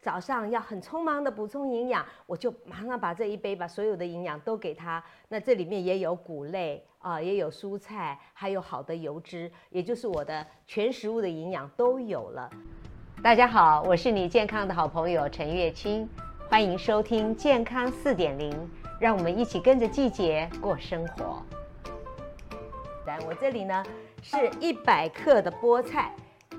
早上要很匆忙的补充营养，我就马上把这一杯把所有的营养都给他。那这里面也有谷类啊、也有蔬菜，还有好的油脂，也就是我的全食物的营养都有了。大家好，我是你健康的好朋友陈月清，欢迎收听健康四点零，让我们一起跟着季节过生活。来，我这里呢是一百克的菠菜。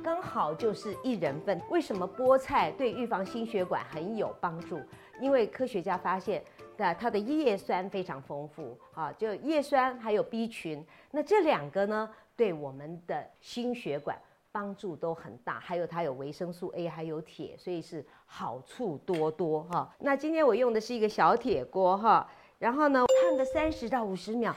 刚好就是一人份。为什么菠菜对预防心血管很有帮助？因为科学家发现，那它的叶酸非常丰富，啊，就叶酸还有 B 群，那这两个呢，对我们的心血管帮助都很大。还有它有维生素 A，还有铁，所以是好处多多哈。那今天我用的是一个小铁锅哈，然后呢，烫个三十到五十秒。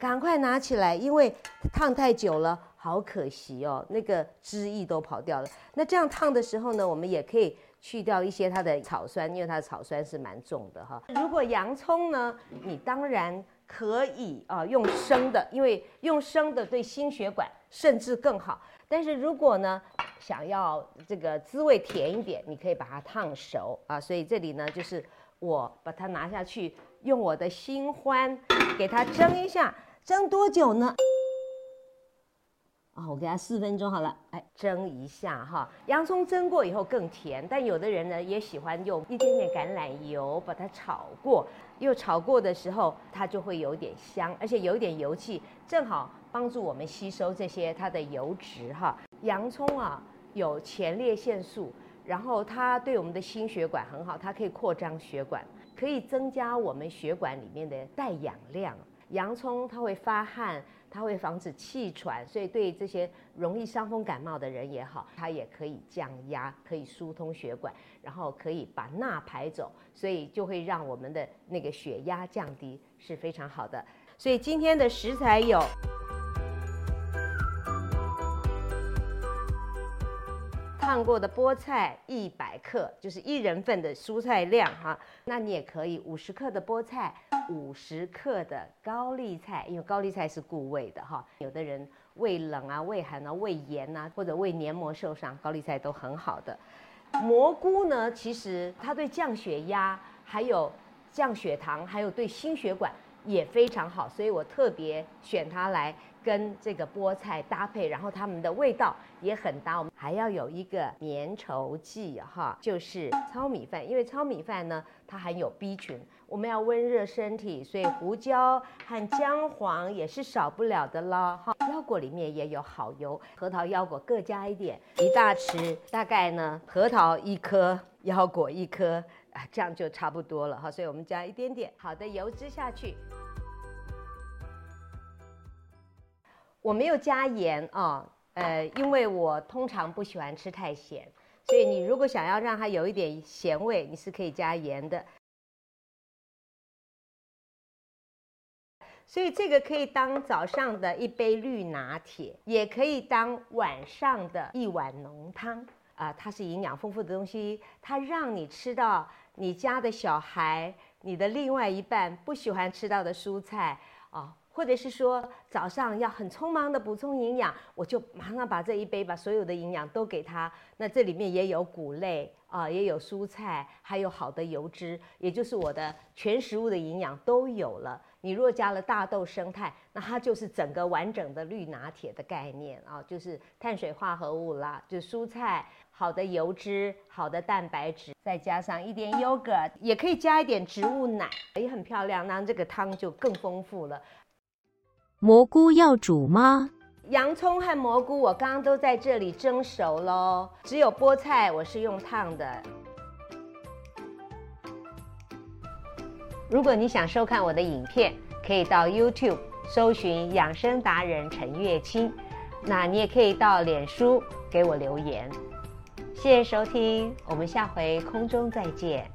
赶快拿起来，因为烫太久了，好可惜哦，那个汁液都跑掉了。那这样烫的时候呢，我们也可以去掉一些它的草酸，因为它的草酸是蛮重的哈。如果洋葱呢，你当然可以啊用生的，因为用生的对心血管甚至更好。但是如果呢想要这个滋味甜一点，你可以把它烫熟啊。所以这里呢就是我把它拿下去，用我的新欢给它蒸一下。蒸多久呢？啊、我给它四分钟好了。哎，蒸一下哈。洋葱蒸过以后更甜，但有的人呢也喜欢用一点点橄榄油把它炒过，又炒过的时候它就会有点香，而且有一点油气，正好帮助我们吸收这些它的油脂哈。洋葱啊有前列腺素，然后它对我们的心血管很好，它可以扩张血管，可以增加我们血管里面的带氧量。洋葱它会发汗，它会防止气喘，所以对这些容易伤风感冒的人也好，它也可以降压，可以疏通血管，然后可以把钠排走，所以就会让我们的那个血压降低，是非常好的。所以今天的食材有。烫过的菠菜一百克，就是一人份的蔬菜量哈。那你也可以五十克的菠菜，五十克的高丽菜，因为高丽菜是固胃的哈。有的人胃冷啊、胃寒啊、胃炎啊，或者胃黏膜受伤，高丽菜都很好的。蘑菇呢，其实它对降血压、还有降血糖、还有对心血管也非常好，所以我特别选它来。跟这个菠菜搭配，然后它们的味道也很搭。我们还要有一个粘稠剂哈，就是糙米饭，因为糙米饭呢，它含有 B 群，我们要温热身体，所以胡椒和姜黄也是少不了的啦。哈，腰果里面也有好油，核桃、腰果各加一点，一大匙，大概呢，核桃一颗，腰果一颗，啊，这样就差不多了哈。所以我们加一点点好的油脂下去。我没有加盐啊、呃，因为我通常不喜欢吃太咸，所以你如果想要让它有一点咸味，你是可以加盐的。所以这个可以当早上的一杯绿拿铁，也可以当晚上的一碗浓汤啊、它是营养丰富的东西，它让你吃到你家的小孩、你的另外一半不喜欢吃到的蔬菜啊。或者是说早上要很匆忙的补充营养，我就马上把这一杯把所有的营养都给他。那这里面也有谷类啊，也有蔬菜，还有好的油脂，也就是我的全食物的营养都有了。你若加了大豆生态，那它就是整个完整的绿拿铁的概念啊，就是碳水化合物啦，就蔬菜、好的油脂、好的蛋白质，再加上一点 yogurt，，也可以加一点植物奶，也很漂亮，那这个汤就更丰富了。蘑菇要煮吗？洋葱和蘑菇我刚刚都在这里蒸熟喽，只有菠菜我是用烫的。如果你想收看我的影片，可以到 YouTube 搜寻养生达人陈月清，那你也可以到脸书给我留言。谢谢收听，我们下回空中再见。